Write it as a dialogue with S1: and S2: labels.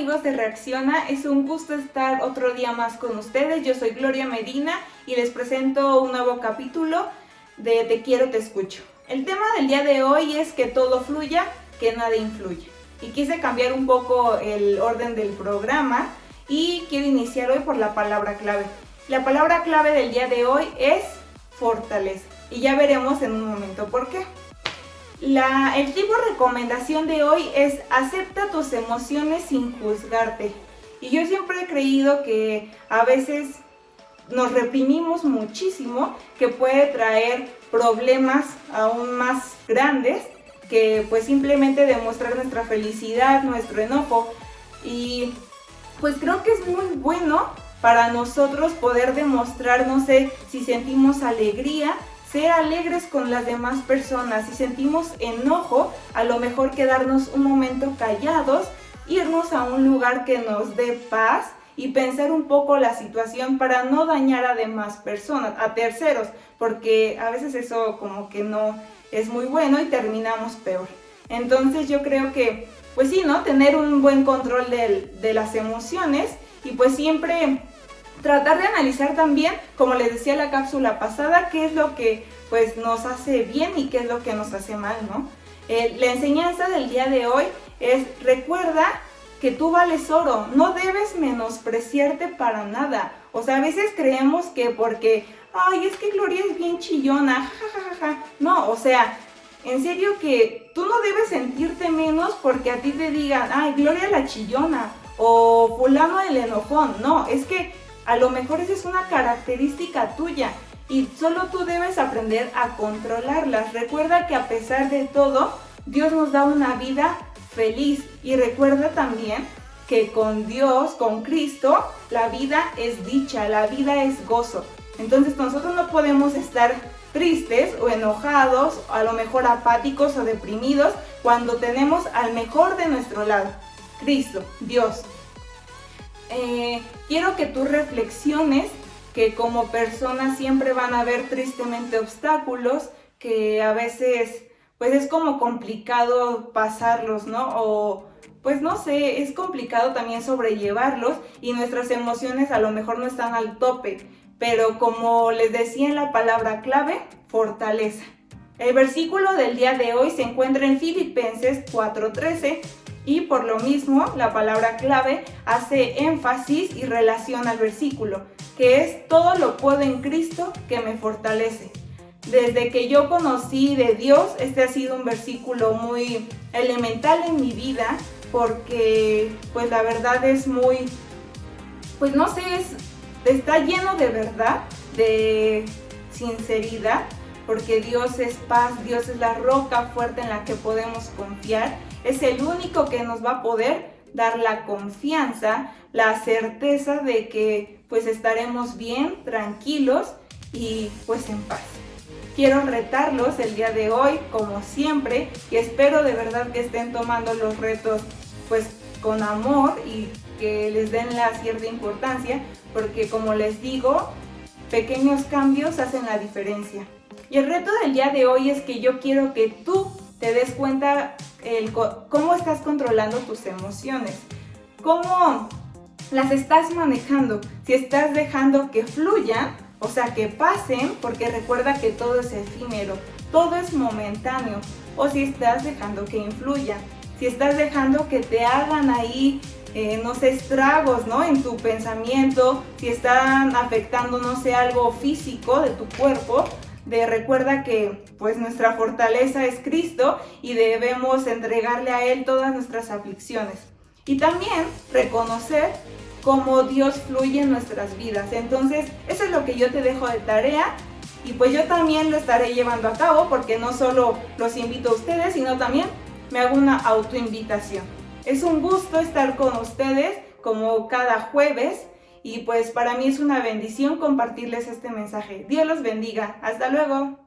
S1: amigos de Reacciona, es un gusto estar otro día más con ustedes. Yo soy Gloria Medina y les presento un nuevo capítulo de Te quiero, te escucho. El tema del día de hoy es que todo fluya, que nada influya. Y quise cambiar un poco el orden del programa y quiero iniciar hoy por la palabra clave. La palabra clave del día de hoy es fortaleza. Y ya veremos en un momento por qué. La, el tipo de recomendación de hoy es acepta tus emociones sin juzgarte. Y yo siempre he creído que a veces nos reprimimos muchísimo, que puede traer problemas aún más grandes que pues simplemente demostrar nuestra felicidad, nuestro enojo. Y pues creo que es muy bueno para nosotros poder demostrar, no sé, si sentimos alegría, ser alegres con las demás personas. Si sentimos enojo, a lo mejor quedarnos un momento callados, irnos a un lugar que nos dé paz y pensar un poco la situación para no dañar a demás personas, a terceros, porque a veces eso como que no es muy bueno y terminamos peor. Entonces yo creo que, pues sí, ¿no? Tener un buen control de, de las emociones y pues siempre tratar de analizar también, como les decía la cápsula pasada, qué es lo que pues nos hace bien y qué es lo que nos hace mal, ¿no? Eh, la enseñanza del día de hoy es recuerda que tú vales oro, no debes menospreciarte para nada. O sea, a veces creemos que porque, ay, es que Gloria es bien chillona, jajajaja. No, o sea, en serio que tú no debes sentirte menos porque a ti te digan, ay, Gloria la chillona o fulano el enojón. No, es que a lo mejor esa es una característica tuya y solo tú debes aprender a controlarlas. Recuerda que a pesar de todo, Dios nos da una vida feliz y recuerda también que con Dios, con Cristo, la vida es dicha, la vida es gozo. Entonces nosotros no podemos estar tristes o enojados, a lo mejor apáticos o deprimidos, cuando tenemos al mejor de nuestro lado, Cristo, Dios. Eh, quiero que tú reflexiones que como personas siempre van a haber tristemente obstáculos, que a veces pues es como complicado pasarlos, ¿no? O pues no sé, es complicado también sobrellevarlos y nuestras emociones a lo mejor no están al tope, pero como les decía en la palabra clave, fortaleza. El versículo del día de hoy se encuentra en Filipenses 4:13 y por lo mismo la palabra clave hace énfasis y relaciona al versículo, que es todo lo puedo en Cristo que me fortalece. Desde que yo conocí de Dios, este ha sido un versículo muy elemental en mi vida porque pues la verdad es muy, pues no sé, está lleno de verdad, de sinceridad, porque Dios es paz, Dios es la roca fuerte en la que podemos confiar es el único que nos va a poder dar la confianza, la certeza de que pues estaremos bien, tranquilos y pues en paz. Quiero retarlos el día de hoy, como siempre, y espero de verdad que estén tomando los retos pues con amor y que les den la cierta importancia, porque como les digo, pequeños cambios hacen la diferencia. Y el reto del día de hoy es que yo quiero que tú te des cuenta el, cómo estás controlando tus emociones, cómo las estás manejando, si estás dejando que fluyan, o sea, que pasen, porque recuerda que todo es efímero, todo es momentáneo, o si estás dejando que influyan, si estás dejando que te hagan ahí, eh, no sé, estragos, ¿no? En tu pensamiento, si están afectando, no sé, algo físico de tu cuerpo, de recuerda que pues nuestra fortaleza es Cristo y debemos entregarle a Él todas nuestras aflicciones. Y también reconocer cómo Dios fluye en nuestras vidas. Entonces, eso es lo que yo te dejo de tarea y pues yo también lo estaré llevando a cabo porque no solo los invito a ustedes, sino también me hago una autoinvitación. Es un gusto estar con ustedes como cada jueves y pues para mí es una bendición compartirles este mensaje. Dios los bendiga. Hasta luego.